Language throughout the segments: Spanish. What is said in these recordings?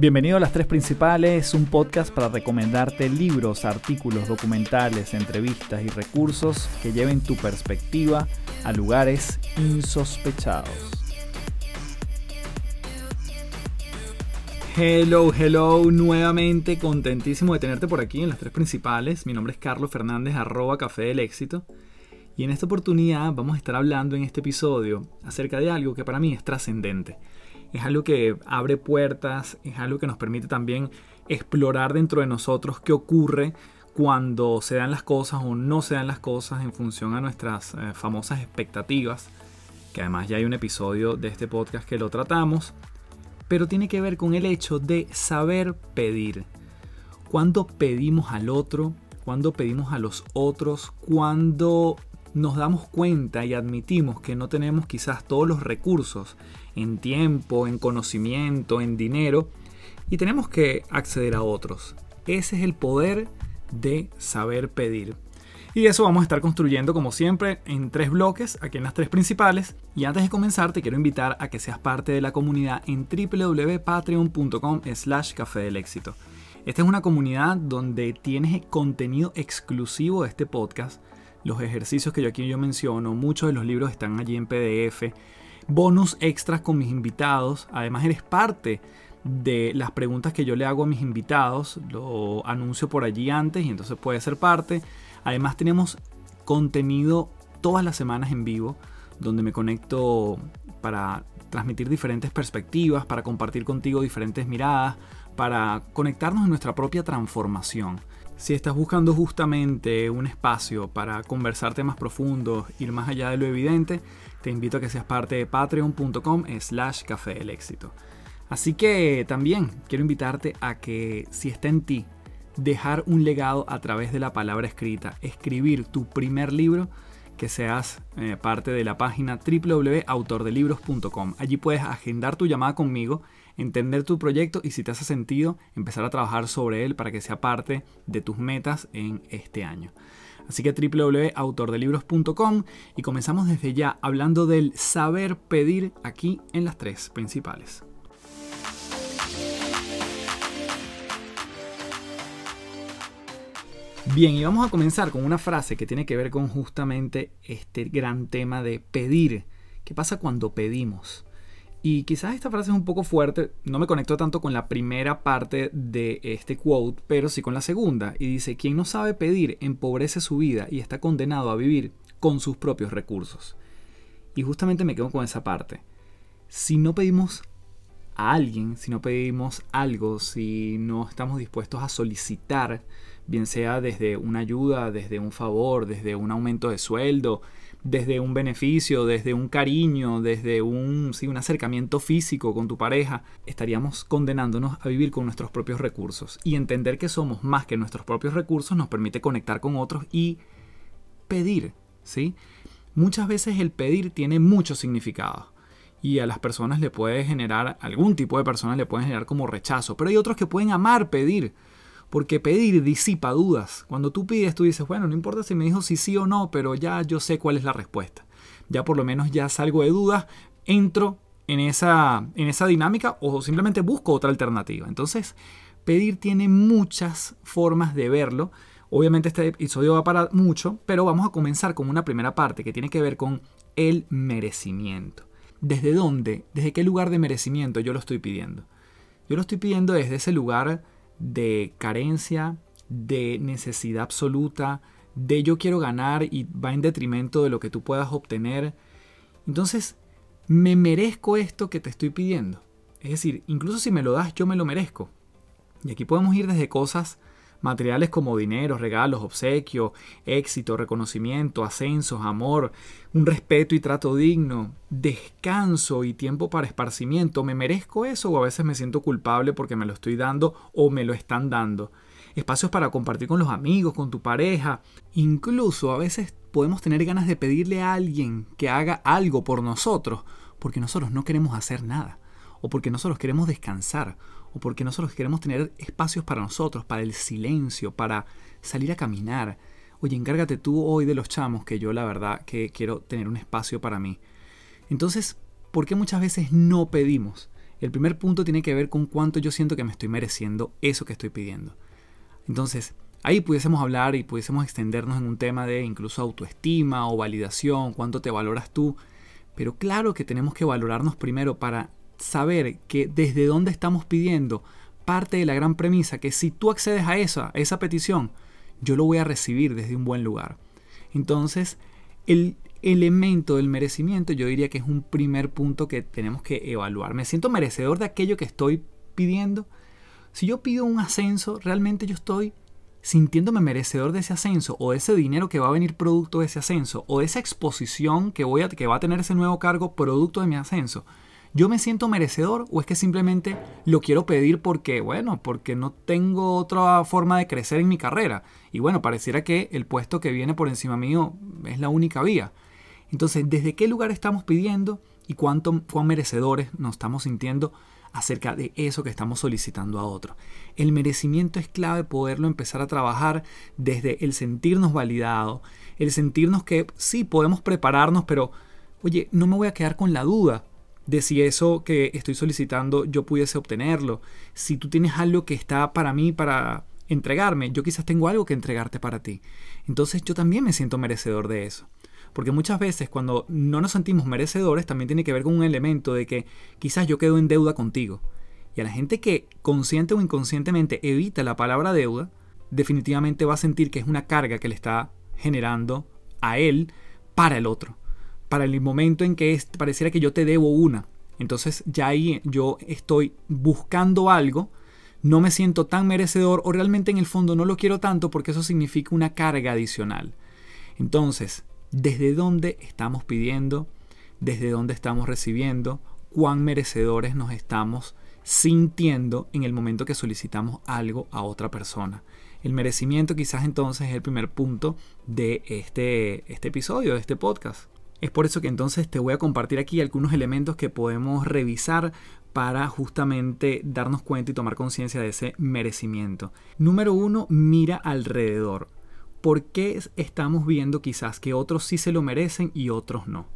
Bienvenido a Las Tres Principales, un podcast para recomendarte libros, artículos, documentales, entrevistas y recursos que lleven tu perspectiva a lugares insospechados. Hello, hello, nuevamente contentísimo de tenerte por aquí en Las Tres Principales. Mi nombre es Carlos Fernández, arroba Café del Éxito. Y en esta oportunidad vamos a estar hablando en este episodio acerca de algo que para mí es trascendente es algo que abre puertas, es algo que nos permite también explorar dentro de nosotros qué ocurre cuando se dan las cosas o no se dan las cosas en función a nuestras eh, famosas expectativas, que además ya hay un episodio de este podcast que lo tratamos, pero tiene que ver con el hecho de saber pedir. Cuando pedimos al otro, cuando pedimos a los otros, cuando nos damos cuenta y admitimos que no tenemos quizás todos los recursos en tiempo, en conocimiento, en dinero, y tenemos que acceder a otros. Ese es el poder de saber pedir. Y eso vamos a estar construyendo como siempre en tres bloques, aquí en las tres principales. Y antes de comenzar te quiero invitar a que seas parte de la comunidad en www.patreon.com slash café del éxito. Esta es una comunidad donde tienes contenido exclusivo de este podcast, los ejercicios que yo aquí yo menciono, muchos de los libros están allí en PDF, bonus extras con mis invitados. Además eres parte de las preguntas que yo le hago a mis invitados. Lo anuncio por allí antes y entonces puede ser parte. Además tenemos contenido todas las semanas en vivo donde me conecto para transmitir diferentes perspectivas, para compartir contigo diferentes miradas, para conectarnos en nuestra propia transformación. Si estás buscando justamente un espacio para conversar temas profundos, ir más allá de lo evidente, te invito a que seas parte de patreon.com slash café del éxito. Así que también quiero invitarte a que si está en ti dejar un legado a través de la palabra escrita, escribir tu primer libro, que seas eh, parte de la página www.autordelibros.com. Allí puedes agendar tu llamada conmigo entender tu proyecto y si te hace sentido, empezar a trabajar sobre él para que sea parte de tus metas en este año. Así que www.autordelibros.com y comenzamos desde ya hablando del saber pedir aquí en las tres principales. Bien, y vamos a comenzar con una frase que tiene que ver con justamente este gran tema de pedir. ¿Qué pasa cuando pedimos? Y quizás esta frase es un poco fuerte, no me conecto tanto con la primera parte de este quote, pero sí con la segunda. Y dice, quien no sabe pedir empobrece su vida y está condenado a vivir con sus propios recursos. Y justamente me quedo con esa parte. Si no pedimos a alguien, si no pedimos algo, si no estamos dispuestos a solicitar, bien sea desde una ayuda, desde un favor, desde un aumento de sueldo, desde un beneficio, desde un cariño, desde un, sí, un acercamiento físico con tu pareja, estaríamos condenándonos a vivir con nuestros propios recursos. Y entender que somos más que nuestros propios recursos nos permite conectar con otros y pedir, ¿sí? Muchas veces el pedir tiene mucho significado y a las personas le puede generar, algún tipo de personas le pueden generar como rechazo, pero hay otros que pueden amar pedir porque pedir disipa dudas. Cuando tú pides, tú dices, bueno, no importa si me dijo si sí o no, pero ya yo sé cuál es la respuesta. Ya por lo menos ya salgo de dudas, entro en esa, en esa dinámica o simplemente busco otra alternativa. Entonces, pedir tiene muchas formas de verlo. Obviamente este episodio va para mucho, pero vamos a comenzar con una primera parte que tiene que ver con el merecimiento. ¿Desde dónde, desde qué lugar de merecimiento yo lo estoy pidiendo? Yo lo estoy pidiendo desde ese lugar de carencia, de necesidad absoluta, de yo quiero ganar y va en detrimento de lo que tú puedas obtener. Entonces, me merezco esto que te estoy pidiendo. Es decir, incluso si me lo das, yo me lo merezco. Y aquí podemos ir desde cosas materiales como dinero, regalos, obsequio, éxito, reconocimiento, ascensos, amor, un respeto y trato digno, descanso y tiempo para esparcimiento. ¿Me merezco eso o a veces me siento culpable porque me lo estoy dando o me lo están dando? Espacios para compartir con los amigos, con tu pareja. Incluso a veces podemos tener ganas de pedirle a alguien que haga algo por nosotros porque nosotros no queremos hacer nada o porque nosotros queremos descansar o porque nosotros queremos tener espacios para nosotros, para el silencio, para salir a caminar. Oye, encárgate tú hoy de los chamos, que yo la verdad que quiero tener un espacio para mí. Entonces, ¿por qué muchas veces no pedimos? El primer punto tiene que ver con cuánto yo siento que me estoy mereciendo eso que estoy pidiendo. Entonces, ahí pudiésemos hablar y pudiésemos extendernos en un tema de incluso autoestima o validación, cuánto te valoras tú. Pero claro que tenemos que valorarnos primero para saber que desde dónde estamos pidiendo parte de la gran premisa que si tú accedes a esa, esa petición, yo lo voy a recibir desde un buen lugar. Entonces, el elemento del merecimiento yo diría que es un primer punto que tenemos que evaluar. ¿Me siento merecedor de aquello que estoy pidiendo? Si yo pido un ascenso, realmente yo estoy sintiéndome merecedor de ese ascenso o de ese dinero que va a venir producto de ese ascenso o de esa exposición que, voy a, que va a tener ese nuevo cargo producto de mi ascenso. ¿Yo me siento merecedor o es que simplemente lo quiero pedir porque, bueno, porque no tengo otra forma de crecer en mi carrera? Y bueno, pareciera que el puesto que viene por encima mío es la única vía. Entonces, ¿desde qué lugar estamos pidiendo y cuánto, cuán merecedores nos estamos sintiendo acerca de eso que estamos solicitando a otro? El merecimiento es clave poderlo empezar a trabajar desde el sentirnos validado, el sentirnos que sí podemos prepararnos, pero oye, no me voy a quedar con la duda de si eso que estoy solicitando yo pudiese obtenerlo. Si tú tienes algo que está para mí, para entregarme, yo quizás tengo algo que entregarte para ti. Entonces yo también me siento merecedor de eso. Porque muchas veces cuando no nos sentimos merecedores también tiene que ver con un elemento de que quizás yo quedo en deuda contigo. Y a la gente que consciente o inconscientemente evita la palabra deuda, definitivamente va a sentir que es una carga que le está generando a él para el otro. Para el momento en que pareciera que yo te debo una. Entonces ya ahí yo estoy buscando algo, no me siento tan merecedor o realmente en el fondo no lo quiero tanto porque eso significa una carga adicional. Entonces, desde dónde estamos pidiendo, desde dónde estamos recibiendo, cuán merecedores nos estamos sintiendo en el momento que solicitamos algo a otra persona. El merecimiento quizás entonces es el primer punto de este, este episodio, de este podcast. Es por eso que entonces te voy a compartir aquí algunos elementos que podemos revisar para justamente darnos cuenta y tomar conciencia de ese merecimiento. Número uno, mira alrededor. ¿por qué estamos viendo quizás que otros sí se lo merecen y otros no?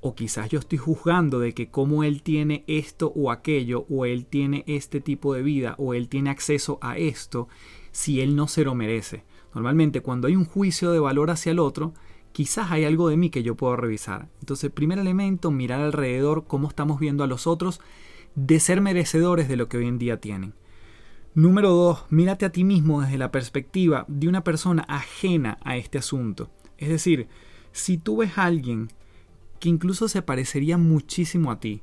O quizás yo estoy juzgando de que como él tiene esto o aquello, o él tiene este tipo de vida, o él tiene acceso a esto, si él no se lo merece. Normalmente cuando hay un juicio de valor hacia el otro, quizás hay algo de mí que yo puedo revisar. Entonces, primer elemento, mirar alrededor cómo estamos viendo a los otros de ser merecedores de lo que hoy en día tienen. Número 2. Mírate a ti mismo desde la perspectiva de una persona ajena a este asunto. Es decir, si tú ves a alguien que incluso se parecería muchísimo a ti,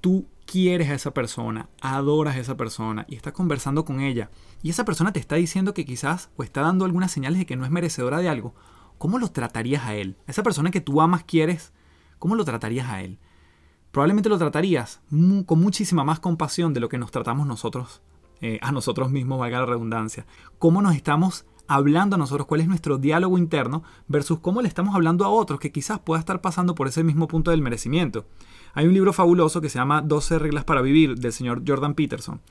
tú quieres a esa persona, adoras a esa persona y estás conversando con ella, y esa persona te está diciendo que quizás o está dando algunas señales de que no es merecedora de algo, ¿cómo lo tratarías a él? esa persona que tú amas, quieres, ¿cómo lo tratarías a él? Probablemente lo tratarías con muchísima más compasión de lo que nos tratamos nosotros eh, a nosotros mismos, valga la redundancia. Cómo nos estamos hablando a nosotros, cuál es nuestro diálogo interno versus cómo le estamos hablando a otros que quizás pueda estar pasando por ese mismo punto del merecimiento. Hay un libro fabuloso que se llama 12 reglas para vivir del señor Jordan Peterson.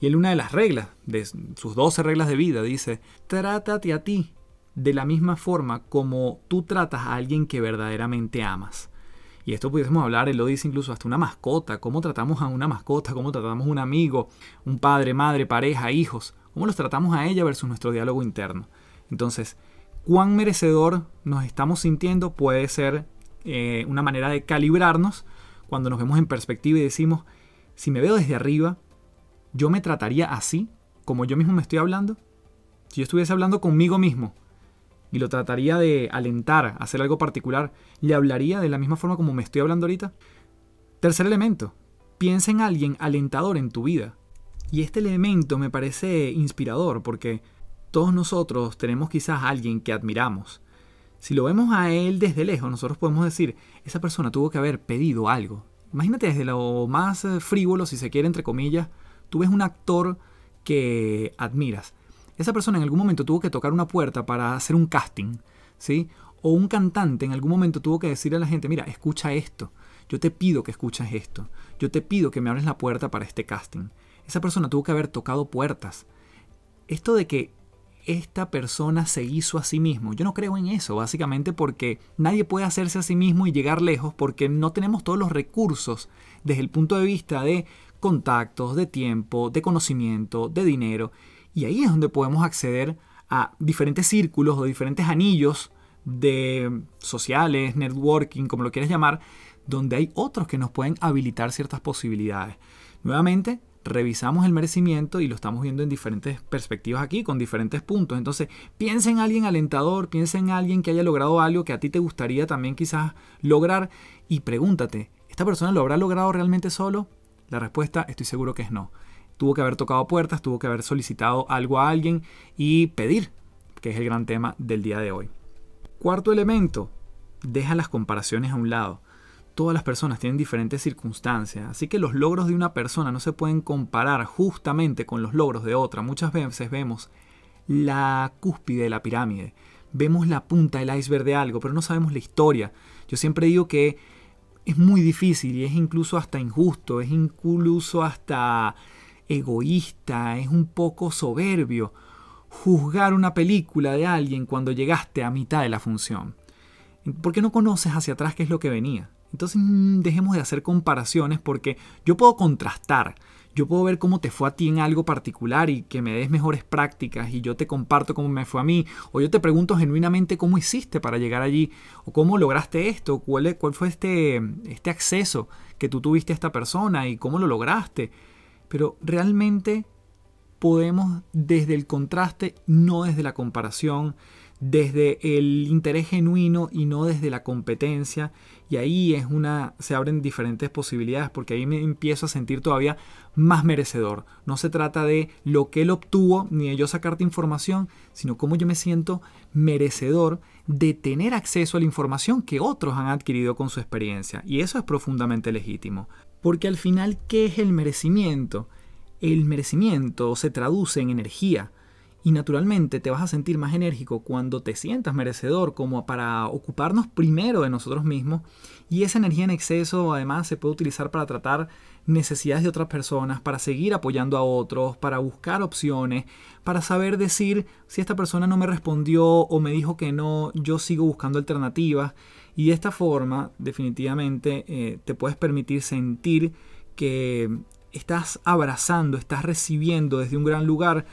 Y él una de las reglas, de sus 12 reglas de vida, dice, trátate a ti de la misma forma como tú tratas a alguien que verdaderamente amas. Y esto pudiésemos hablar, él lo dice incluso hasta una mascota, cómo tratamos a una mascota, cómo tratamos a un amigo, un padre, madre, pareja, hijos, cómo los tratamos a ella versus nuestro diálogo interno. Entonces, cuán merecedor nos estamos sintiendo puede ser eh, una manera de calibrarnos cuando nos vemos en perspectiva y decimos, si me veo desde arriba, yo me trataría así, como yo mismo me estoy hablando. Si yo estuviese hablando conmigo mismo, y lo trataría de alentar hacer algo particular, ¿le hablaría de la misma forma como me estoy hablando ahorita? Tercer elemento, piensa en alguien alentador en tu vida. Y este elemento me parece inspirador porque todos nosotros tenemos quizás a alguien que admiramos. Si lo vemos a él desde lejos, nosotros podemos decir, esa persona tuvo que haber pedido algo. Imagínate desde lo más eh, frívolo, si se quiere, entre comillas, tú ves un actor que admiras esa persona en algún momento tuvo que tocar una puerta para hacer un casting, ¿sí? O un cantante en algún momento tuvo que decirle a la gente, mira, escucha esto, yo te pido que escuches esto, yo te pido que me abres la puerta para este casting. Esa persona tuvo que haber tocado puertas. Esto de que esta persona se hizo a sí mismo. Yo no creo en eso, básicamente porque nadie puede hacerse a sí mismo y llegar lejos porque no tenemos todos los recursos desde el punto de vista de contactos, de tiempo, de conocimiento, de dinero. Y ahí es donde podemos acceder a diferentes círculos o diferentes anillos de sociales, networking, como lo quieras llamar, donde hay otros que nos pueden habilitar ciertas posibilidades. Nuevamente, revisamos el merecimiento y lo estamos viendo en diferentes perspectivas aquí, con diferentes puntos. Entonces, piensa en alguien alentador, piensa en alguien que haya logrado algo que a ti te gustaría también quizás lograr y pregúntate, ¿esta persona lo habrá logrado realmente solo? La respuesta estoy seguro que es no. Tuvo que haber tocado puertas, tuvo que haber solicitado algo a alguien y pedir, que es el gran tema del día de hoy. Cuarto elemento, deja las comparaciones a un lado todas las personas tienen diferentes circunstancias, así que los logros de una persona no se pueden comparar justamente con los logros de otra. Muchas veces vemos la cúspide de la pirámide, vemos la punta del iceberg de algo, pero no sabemos la historia. Yo siempre digo que es muy difícil y es incluso hasta injusto, es incluso hasta egoísta, es un poco soberbio juzgar una película de alguien cuando llegaste a mitad de la función. Porque no conoces hacia atrás qué es lo que venía. Entonces mm, dejemos de hacer comparaciones porque yo puedo contrastar, yo puedo ver cómo te fue a ti en algo particular y que me des mejores prácticas y yo te comparto cómo me fue a mí, o yo te pregunto genuinamente cómo hiciste para llegar allí, o cómo lograste esto, cuál, cuál fue este, este acceso que tú tuviste a esta persona y cómo lo lograste. Pero realmente podemos desde el contraste, no desde la comparación, desde el interés genuino y no desde la competencia. Y ahí es una, se abren diferentes posibilidades porque ahí me empiezo a sentir todavía más merecedor. No se trata de lo que él obtuvo ni de yo sacarte información, sino cómo yo me siento merecedor de tener acceso a la información que otros han adquirido con su experiencia. Y eso es profundamente legítimo. Porque al final, ¿qué es el merecimiento? El merecimiento se traduce en energía y naturalmente te vas a sentir más enérgico cuando te sientas merecedor, como para ocuparnos primero de nosotros mismos. Y esa energía en exceso además se puede utilizar para tratar necesidades de otras personas, para seguir apoyando a otros, para buscar opciones, para saber decir si esta persona no me respondió o me dijo que no, yo sigo buscando alternativas. Y de esta forma definitivamente eh, te puedes permitir sentir que estás abrazando, estás recibiendo desde un gran lugar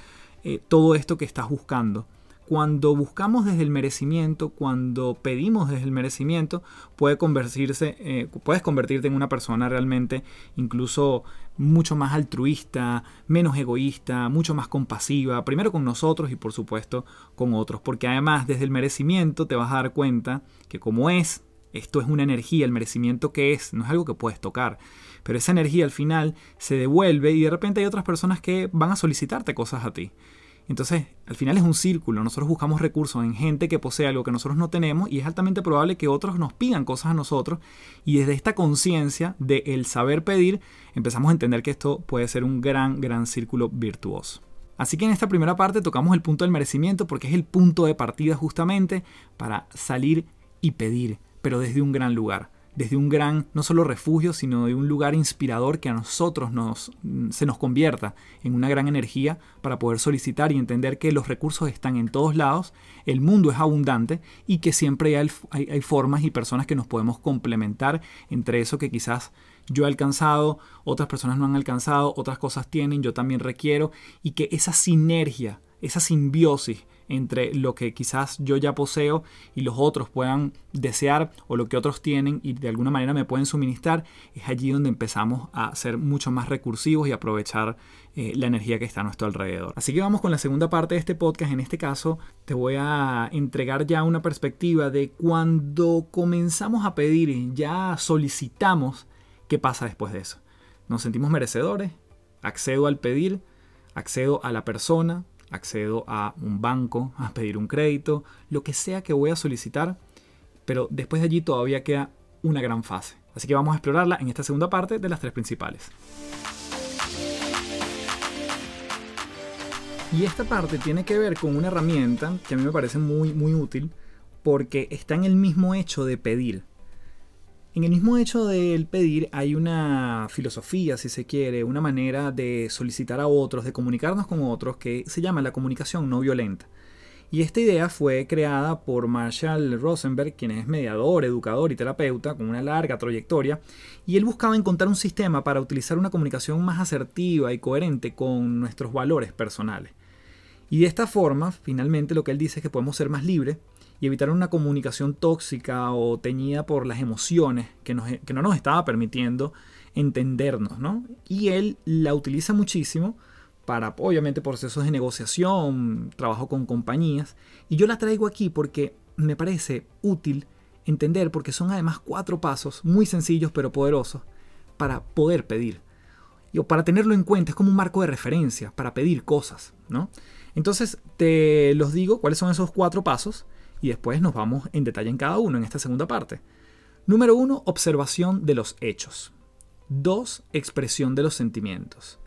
eh, todo esto que estás buscando. Cuando buscamos desde el merecimiento, cuando pedimos desde el merecimiento, eh, puedes convertirte en una persona realmente incluso mucho más altruista, menos egoísta, mucho más compasiva, primero con nosotros y por supuesto con otros, porque además desde el merecimiento te vas a dar cuenta que como es, esto es una energía, el merecimiento que es, no es algo que puedes tocar, pero esa energía al final se devuelve y de repente hay otras personas que van a solicitarte cosas a ti. Entonces, al final es un círculo. Nosotros buscamos recursos en gente que posee algo que nosotros no tenemos y es altamente probable que otros nos pidan cosas a nosotros. Y desde esta conciencia del el saber pedir, empezamos a entender que esto puede ser un gran, gran círculo virtuoso. Así que en esta primera parte tocamos el punto del merecimiento porque es el punto de partida justamente para salir y pedir, pero desde un gran lugar desde un gran, no solo refugio, sino de un lugar inspirador que a nosotros nos, se nos convierta en una gran energía para poder solicitar y entender que los recursos están en todos lados, el mundo es abundante y que siempre hay, hay formas y personas que nos podemos complementar entre eso que quizás yo he alcanzado, otras personas no han alcanzado, otras cosas tienen, yo también requiero, y que esa sinergia, esa simbiosis entre lo que quizás yo ya poseo y los otros puedan desear o lo que otros tienen y de alguna manera me pueden suministrar, es allí donde empezamos a ser mucho más recursivos y aprovechar eh, la energía que está a nuestro alrededor. Así que vamos con la segunda parte de este podcast. En este caso te voy a entregar ya una perspectiva de cuando comenzamos a pedir, ya solicitamos, ¿qué pasa después de eso? Nos sentimos merecedores, accedo al pedir, accedo a la persona, accedo a un banco, a pedir un crédito, lo que sea que voy a solicitar, pero después de allí todavía queda una gran fase. Así que vamos a explorarla en esta segunda parte de las tres principales. Y esta parte tiene que ver con una herramienta que a mí me parece muy, muy útil porque está en el mismo hecho de pedir. En el mismo hecho del pedir hay una filosofía, si se quiere, una manera de solicitar a otros, de comunicarnos con otros, que se llama la comunicación no violenta. Y esta idea fue creada por Marshall Rosenberg, quien es mediador, educador y terapeuta con una larga trayectoria, y él buscaba encontrar un sistema para utilizar una comunicación más asertiva y coherente con nuestros valores personales. Y de esta forma, finalmente lo que él dice es que podemos ser más libres y evitar una comunicación tóxica o teñida por las emociones que, que no nos estaba permitiendo entendernos, ¿no? Y él la utiliza muchísimo para, obviamente, procesos de negociación, trabajo con compañías. Y yo la traigo aquí porque me parece útil entender, porque son además cuatro pasos muy sencillos pero poderosos para poder pedir. Y, para tenerlo en cuenta, es como un marco de referencia para pedir cosas, ¿no? Entonces, te los digo cuáles son esos cuatro pasos y después nos vamos en detalle en cada uno en esta segunda parte. Número uno, observación de los hechos. Dos, expresión de los sentimientos.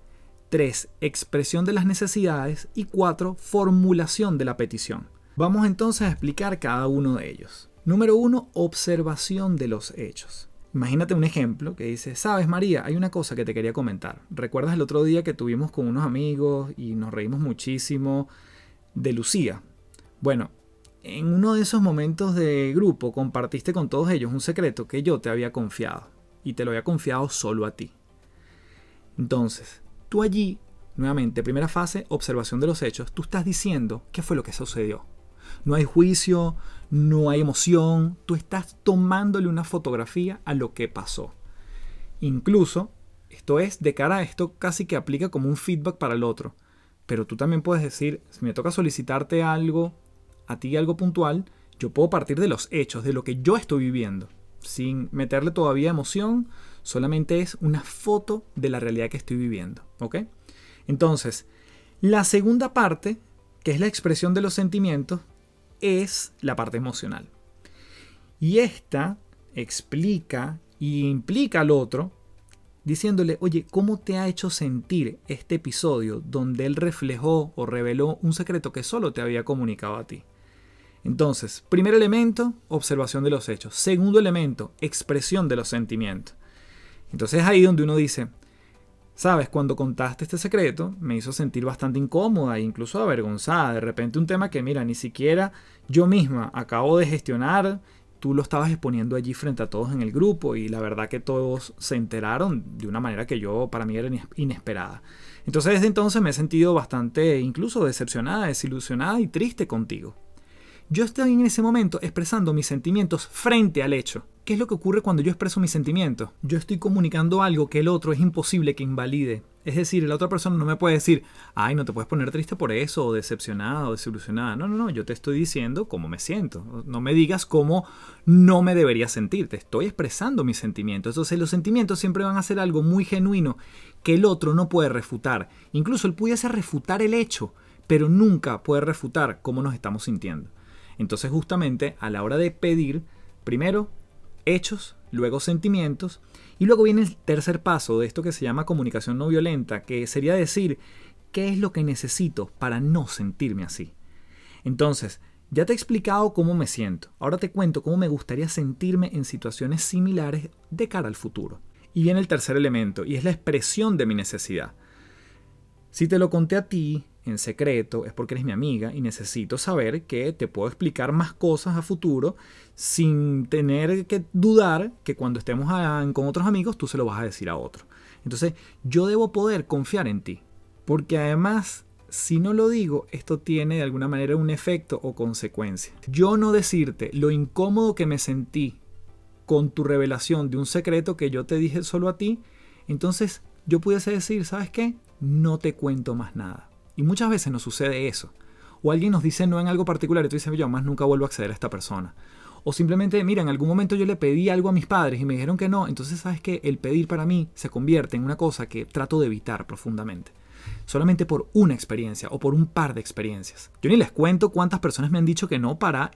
3. Expresión de las necesidades. Y 4. Formulación de la petición. Vamos entonces a explicar cada uno de ellos. Número 1. Observación de los hechos. Imagínate un ejemplo que dice, sabes María, hay una cosa que te quería comentar. ¿Recuerdas el otro día que tuvimos con unos amigos y nos reímos muchísimo de Lucía? Bueno, en uno de esos momentos de grupo compartiste con todos ellos un secreto que yo te había confiado y te lo había confiado solo a ti. Entonces, Tú allí, nuevamente, primera fase, observación de los hechos, tú estás diciendo qué fue lo que sucedió. No hay juicio, no hay emoción, tú estás tomándole una fotografía a lo que pasó. Incluso, esto es, de cara a esto casi que aplica como un feedback para el otro. Pero tú también puedes decir, si me toca solicitarte algo, a ti algo puntual, yo puedo partir de los hechos, de lo que yo estoy viviendo, sin meterle todavía emoción, solamente es una foto de la realidad que estoy viviendo. ¿Ok? Entonces, la segunda parte, que es la expresión de los sentimientos, es la parte emocional. Y esta explica y implica al otro diciéndole, oye, ¿cómo te ha hecho sentir este episodio donde él reflejó o reveló un secreto que solo te había comunicado a ti? Entonces, primer elemento, observación de los hechos. Segundo elemento, expresión de los sentimientos. Entonces es ahí donde uno dice, sabes, cuando contaste este secreto me hizo sentir bastante incómoda e incluso avergonzada. De repente un tema que, mira, ni siquiera yo misma acabo de gestionar, tú lo estabas exponiendo allí frente a todos en el grupo y la verdad que todos se enteraron de una manera que yo para mí era inesperada. Entonces desde entonces me he sentido bastante incluso decepcionada, desilusionada y triste contigo. Yo estoy en ese momento expresando mis sentimientos frente al hecho. ¿Qué es lo que ocurre cuando yo expreso mis sentimientos? Yo estoy comunicando algo que el otro es imposible que invalide. Es decir, la otra persona no me puede decir, ay, no te puedes poner triste por eso, o decepcionada, o desilusionada. No, no, no, yo te estoy diciendo cómo me siento. No me digas cómo no me debería sentir. Te estoy expresando mis sentimientos. Entonces, los sentimientos siempre van a ser algo muy genuino que el otro no puede refutar. Incluso él pudiese refutar el hecho, pero nunca puede refutar cómo nos estamos sintiendo. Entonces, justamente a la hora de pedir, primero hechos, luego sentimientos, y luego viene el tercer paso de esto que se llama comunicación no violenta, que sería decir qué es lo que necesito para no sentirme así. Entonces, ya te he explicado cómo me siento, ahora te cuento cómo me gustaría sentirme en situaciones similares de cara al futuro. Y viene el tercer elemento, y es la expresión de mi necesidad. Si te lo conté a ti, en secreto es porque eres mi amiga y necesito saber que te puedo explicar más cosas a futuro sin tener que dudar que cuando estemos con otros amigos tú se lo vas a decir a otro. Entonces yo debo poder confiar en ti. Porque además, si no lo digo, esto tiene de alguna manera un efecto o consecuencia. Yo no decirte lo incómodo que me sentí con tu revelación de un secreto que yo te dije solo a ti, entonces yo pudiese decir, ¿sabes qué? No te cuento más nada y muchas veces nos sucede eso. O alguien nos dice no en algo particular y tú dices, yo más nunca vuelvo a acceder a esta persona. O simplemente, mira, en algún momento yo le pedí algo a mis padres y me dijeron que no. Entonces, ¿sabes que El pedir para mí se convierte en una cosa que trato de evitar profundamente. Solamente por una experiencia o por un par de experiencias. Yo ni les cuento cuántas personas me han dicho que no para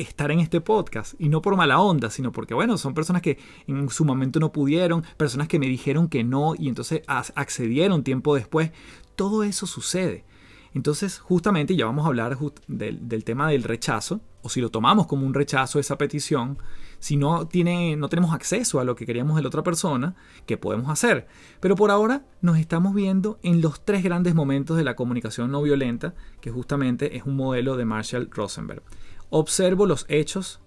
estar en este podcast. Y no por mala onda, sino porque, bueno, son personas que en su momento no pudieron, personas que me dijeron que no y entonces accedieron tiempo después todo eso sucede. Entonces, justamente, ya vamos a hablar del, tema del rechazo, o si lo tomamos como un rechazo esa petición, si no, tiene, no tenemos acceso a lo que queríamos de la otra persona, ¿qué podemos hacer? Pero por ahora nos estamos viendo en los tres grandes momentos de la comunicación no violenta, que justamente es un modelo de Marshall Rosenberg. Observo los hechos,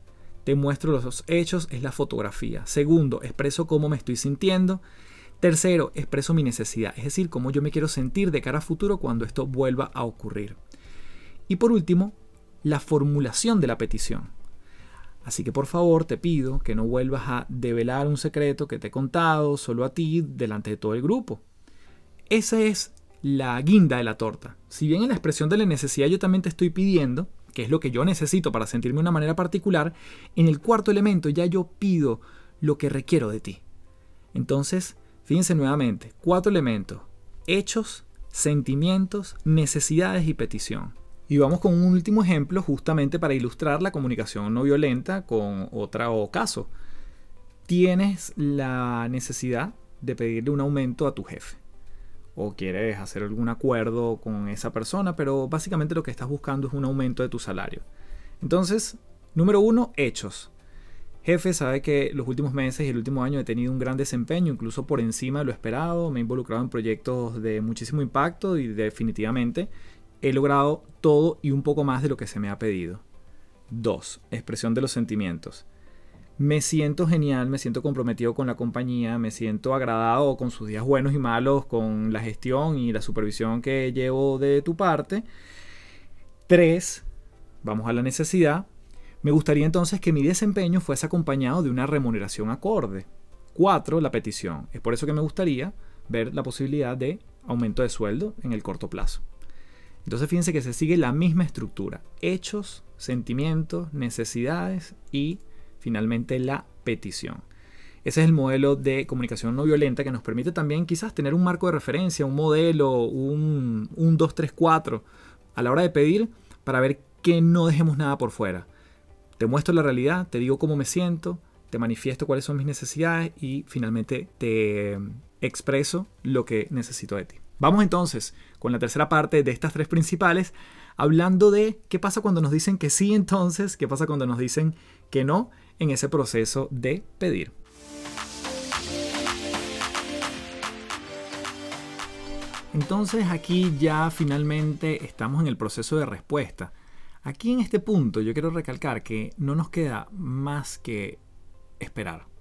te muestro los hechos, es la fotografía. Segundo, expreso cómo me estoy sintiendo. Tercero, expreso mi necesidad, es decir, cómo yo me quiero sentir de cara a futuro cuando esto vuelva a ocurrir. Y por último, la formulación de la petición. Así que por favor te pido que no vuelvas a develar un secreto que te he contado solo a ti delante de todo el grupo. Esa es la guinda de la torta. Si bien en la expresión de la necesidad yo también te estoy pidiendo, que es lo que yo necesito para sentirme de una manera particular, en el cuarto elemento ya yo pido lo que requiero de ti. Entonces, fíjense nuevamente, cuatro elementos, hechos, sentimientos, necesidades y petición. Y vamos con un último ejemplo justamente para ilustrar la comunicación no violenta con otro caso. Tienes la necesidad de pedirle un aumento a tu jefe o quieres hacer algún acuerdo con esa persona, pero básicamente lo que estás buscando es un aumento de tu salario. Entonces, número uno, hechos. Jefe sabe que los últimos meses y el último año he tenido un gran desempeño, incluso por encima de lo esperado, me he involucrado en proyectos de muchísimo impacto y definitivamente he logrado todo y un poco más de lo que se me ha pedido. 2. Expresión de los sentimientos. Me siento genial, me siento comprometido con la compañía, me siento agradado con sus días buenos y malos, con la gestión y la supervisión que llevo de tu parte. 3. Vamos a la necesidad. Me gustaría entonces que mi desempeño fuese acompañado de una remuneración acorde. 4. La petición. Es por eso que me gustaría ver la posibilidad de aumento de sueldo en el corto plazo. Entonces fíjense que se sigue la misma estructura. Hechos, sentimientos, necesidades y finalmente la petición. Ese es el modelo de comunicación no violenta que nos permite también quizás tener un marco de referencia, un modelo, un, un 2, 3, 4 a la hora de pedir para ver que no dejemos nada por fuera. Te muestro la realidad, te digo cómo me siento, te manifiesto cuáles son mis necesidades y finalmente te expreso lo que necesito de ti. Vamos entonces con la tercera parte de estas tres principales, hablando de qué pasa cuando nos dicen que sí entonces, qué pasa cuando nos dicen que no en ese proceso de pedir. Entonces aquí ya finalmente estamos en el proceso de respuesta. Aquí en este punto yo quiero recalcar que no nos queda más que esperar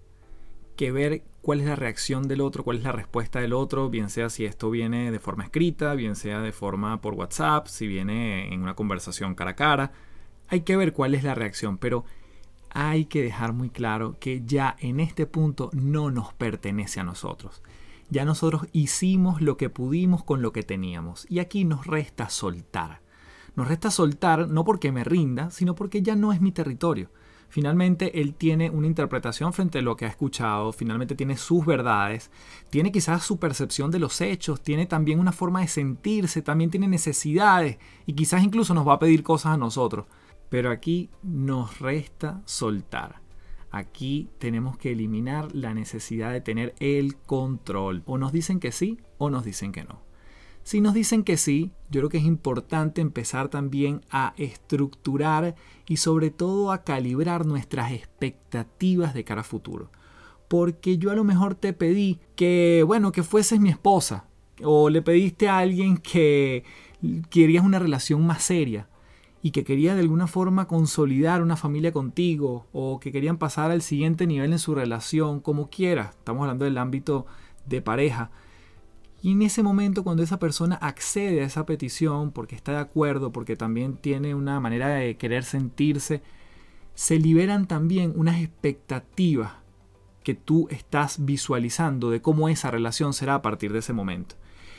que ver cuál es la reacción del otro, cuál es la respuesta del otro, bien sea si esto viene de forma escrita, bien sea de forma por WhatsApp, si viene en una conversación cara a cara. Hay que ver cuál es la reacción, pero hay que dejar muy claro que ya en este punto no nos pertenece a nosotros. Ya nosotros hicimos lo que pudimos con lo que teníamos y aquí nos resta soltar. Nos resta soltar no porque me rinda, sino porque ya no es mi territorio finalmente él tiene una interpretación frente a lo que ha escuchado, finalmente tiene sus verdades, tiene quizás su percepción de los hechos, tiene también una forma de sentirse, también tiene necesidades y quizás incluso nos va a pedir cosas a nosotros. Pero aquí nos resta soltar. Aquí tenemos que eliminar la necesidad de tener el control. O nos dicen que sí o nos dicen que no. Si nos dicen que sí, yo creo que es importante empezar también a estructurar y sobre todo a calibrar nuestras expectativas de cara a futuro. Porque yo a lo mejor te pedí que, bueno, que fueses mi esposa. O le pediste a alguien que querías una relación más seria y que quería de alguna forma consolidar una familia contigo o que querían pasar al siguiente nivel en su relación, como quiera. Estamos hablando del ámbito de pareja. Y en ese momento cuando esa persona accede a esa petición porque está de acuerdo, porque también tiene una manera de querer sentirse, se liberan también unas expectativas que tú estás visualizando de cómo esa relación será a partir de ese momento.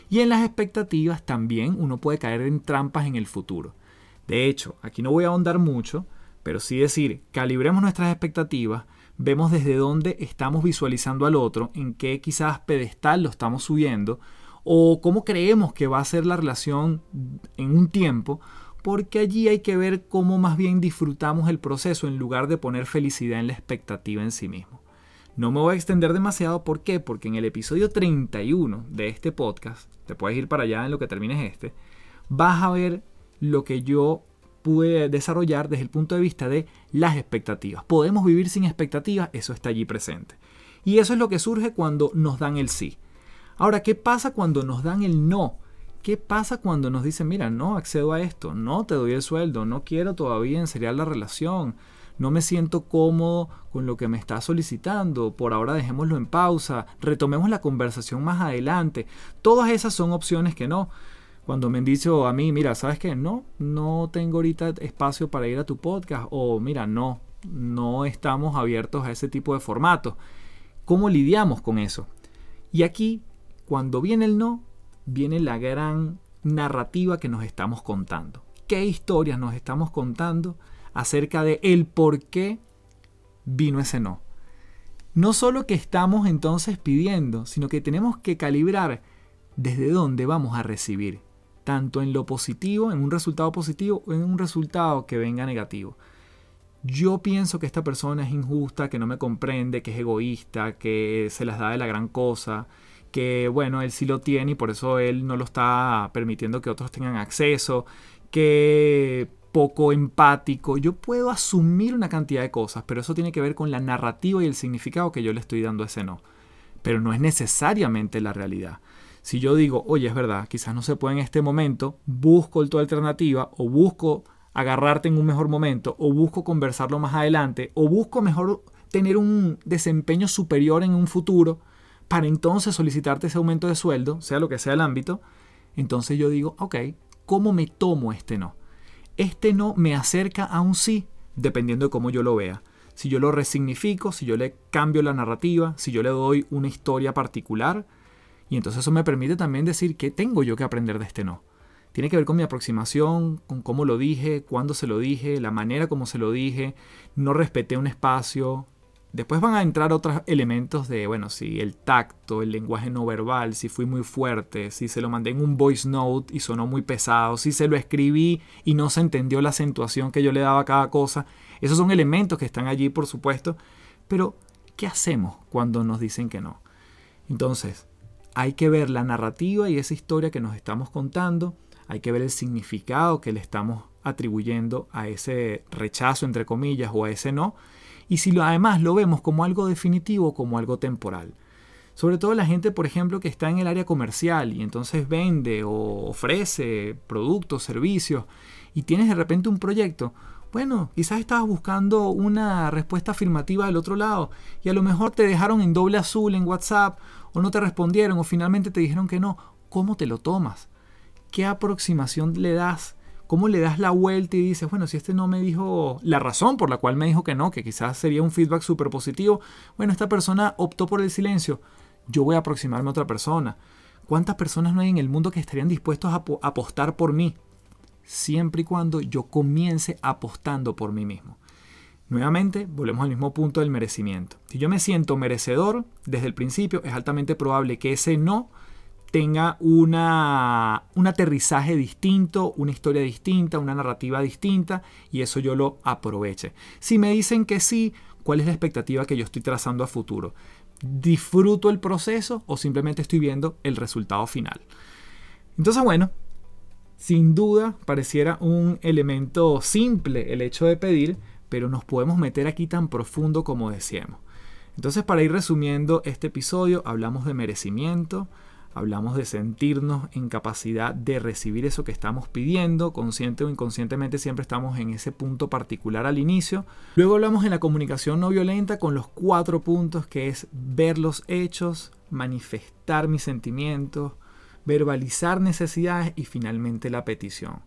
Y en las expectativas también uno puede caer en trampas en el futuro. De hecho, aquí no voy a ahondar mucho, pero sí decir, calibremos nuestras expectativas, vemos desde dónde estamos visualizando al otro, en qué quizás pedestal lo estamos subiendo, o cómo creemos que va a ser la relación en un tiempo, porque allí hay que ver cómo más bien disfrutamos el proceso en lugar de poner felicidad en la expectativa en sí mismo. No me voy a extender demasiado, ¿por qué? Porque en el episodio 31 de este podcast, te puedes ir para allá en lo que termines este, vas a ver lo que yo pude desarrollar desde el punto de vista de las expectativas. ¿Podemos vivir sin expectativas? Eso está allí presente. Y eso es lo que surge cuando nos dan el sí. Ahora, ¿qué pasa cuando nos dan el no? ¿Qué pasa cuando nos dicen, mira, no accedo a esto, no te doy el sueldo, no quiero todavía enseriar la relación, no me siento cómodo con lo que me está solicitando, por ahora dejémoslo en pausa, retomemos la conversación más adelante. Todas esas son opciones que no. Cuando me han dicho a mí, mira, ¿sabes qué? No, no tengo ahorita espacio para ir a tu podcast o mira, no, no estamos abiertos a ese tipo de formatos. ¿Cómo lidiamos con eso? Y aquí, cuando viene el no, viene la gran narrativa que nos estamos contando. ¿Qué historias nos estamos contando acerca de el por qué vino ese no? No solo que estamos entonces pidiendo, sino que tenemos que calibrar desde dónde vamos a recibir, tanto en lo positivo, en un resultado positivo o en un resultado que venga negativo. Yo pienso que esta persona es injusta, que no me comprende, que es egoísta, que se las da de la gran cosa, que bueno, él sí lo tiene y por eso él no lo está permitiendo que otros tengan acceso, que poco empático. Yo puedo asumir una cantidad de cosas, pero eso tiene que ver con la narrativa y el significado que yo le estoy dando a ese no. Pero no es necesariamente la realidad. Si yo digo, oye, es verdad, quizás no se puede en este momento, busco tu alternativa o busco agarrarte en un mejor momento o busco conversarlo más adelante o busco mejor tener un desempeño superior en un futuro, para entonces solicitarte ese aumento de sueldo, sea lo que sea el ámbito, entonces yo digo, ok, ¿cómo me tomo este no? Este no me acerca a un sí, dependiendo de cómo yo lo vea. Si yo lo resignifico, si yo le cambio la narrativa, si yo le doy una historia particular, y entonces eso me permite también decir qué tengo yo que aprender de este no. Tiene que ver con mi aproximación, con cómo lo dije, cuándo se lo dije, la manera como se lo dije, no respeté un espacio, Después van a entrar otros elementos de, bueno, si el tacto, el lenguaje no verbal, si fui muy fuerte, si se lo mandé en un voice note y sonó muy pesado, si se lo escribí y no se entendió la acentuación que yo le daba a cada cosa. Esos son elementos que están allí, por supuesto. Pero, ¿qué hacemos cuando nos dicen que no? Entonces, hay que ver la narrativa y esa historia que nos estamos contando, hay que ver el significado que le estamos atribuyendo a ese rechazo, entre comillas, o a ese no y si lo, además lo vemos como algo definitivo, como algo temporal. Sobre todo la gente, por ejemplo, que está en el área comercial y entonces vende o ofrece productos, servicios y tienes de repente un proyecto. Bueno, quizás estabas buscando una respuesta afirmativa del otro lado y a lo mejor te dejaron en doble azul en WhatsApp o no te respondieron o finalmente te dijeron que no. ¿Cómo te lo tomas? ¿Qué aproximación le das? ¿Cómo le das la vuelta y dices, bueno, si este no me dijo la razón por la cual me dijo que no, que quizás sería un feedback súper positivo, bueno, esta persona optó por el silencio, yo voy a aproximarme a otra persona. ¿Cuántas personas no hay en el mundo que estarían dispuestos a apostar por mí? Siempre y cuando yo comience apostando por mí mismo. Nuevamente, volvemos al mismo punto del merecimiento. Si yo me siento merecedor desde el principio, es altamente probable que ese no tenga una, un aterrizaje distinto, una historia distinta, una narrativa distinta y eso yo lo aproveche. Si me dicen que sí, ¿cuál es la expectativa que yo estoy trazando a futuro? ¿Disfruto el proceso o simplemente estoy viendo el resultado final? Entonces, bueno, sin duda pareciera un elemento simple el hecho de pedir, pero nos podemos meter aquí tan profundo como decíamos. Entonces, para ir resumiendo este episodio, hablamos de merecimiento, Hablamos de sentirnos en capacidad de recibir eso que estamos pidiendo, consciente o inconscientemente siempre estamos en ese punto particular al inicio. Luego hablamos en la comunicación no violenta con los cuatro puntos que es ver los hechos, manifestar mis sentimientos, verbalizar necesidades y finalmente la petición.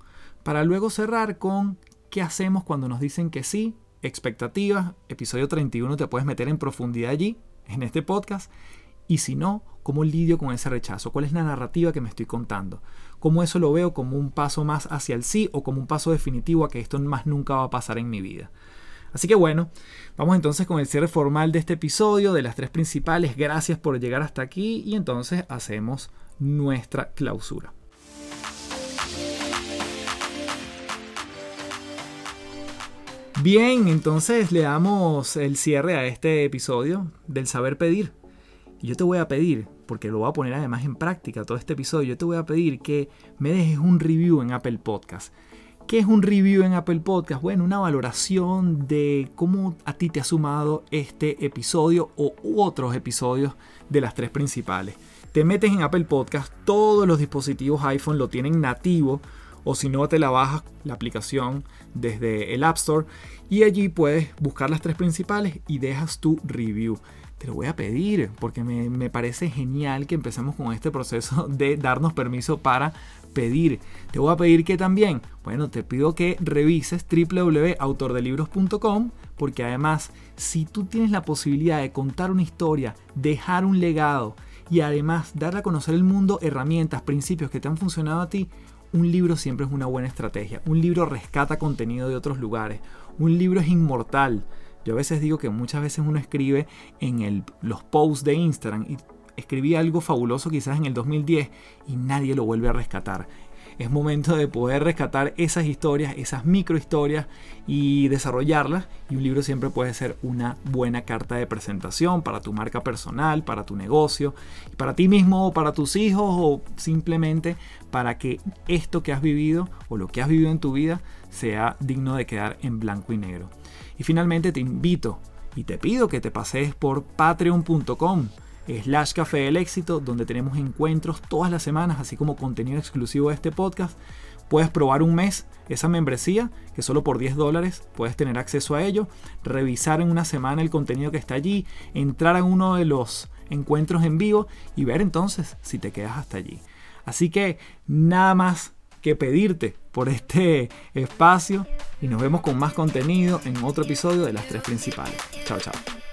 Para luego cerrar con qué hacemos cuando nos dicen que sí, expectativas, episodio 31 te puedes meter en profundidad allí, en este podcast, y si no, ¿cómo lidio con ese rechazo? ¿Cuál es la narrativa que me estoy contando? ¿Cómo eso lo veo como un paso más hacia el sí o como un paso definitivo a que esto más nunca va a pasar en mi vida? Así que bueno, vamos entonces con el cierre formal de este episodio, de las tres principales. Gracias por llegar hasta aquí y entonces hacemos nuestra clausura. Bien, entonces le damos el cierre a este episodio del saber pedir. Yo te voy a pedir, porque lo voy a poner además en práctica todo este episodio, yo te voy a pedir que me dejes un review en Apple Podcast. ¿Qué es un review en Apple Podcast? Bueno, una valoración de cómo a ti te ha sumado este episodio o otros episodios de las tres principales. Te metes en Apple Podcast, todos los dispositivos iPhone lo tienen nativo o si no te la bajas la aplicación desde el App Store y allí puedes buscar las tres principales y dejas tu review te lo voy a pedir porque me, me, parece genial que empecemos con este proceso de darnos permiso para pedir. Te voy a pedir que también, bueno, te pido que revises www.autordelibros.com porque además si tú tienes la posibilidad de contar una historia, dejar un legado y además darle a conocer el mundo herramientas, principios que te han funcionado a ti, un libro siempre es una buena estrategia. Un libro rescata contenido de otros lugares. Un libro es inmortal. Yo a veces digo que muchas veces uno escribe en el, los posts de Instagram y escribí algo fabuloso quizás en el 2010 y nadie lo vuelve a rescatar. Es momento de poder rescatar esas historias, esas micro historias y desarrollarlas. Y un libro siempre puede ser una buena carta de presentación para tu marca personal, para tu negocio, para ti mismo o para tus hijos o simplemente para que esto que has vivido o lo que has vivido en tu vida sea digno de quedar en blanco y negro. Y finalmente te invito y te pido que te pases por patreon.com slash café del éxito donde tenemos encuentros todas las semanas así como contenido exclusivo de este podcast puedes probar un mes esa membresía que solo por 10 dólares puedes tener acceso a ello revisar en una semana el contenido que está allí entrar a uno de los encuentros en vivo y ver entonces si te quedas hasta allí así que nada más que pedirte por este espacio y nos vemos con más contenido en otro episodio de las tres principales. Chao, chao.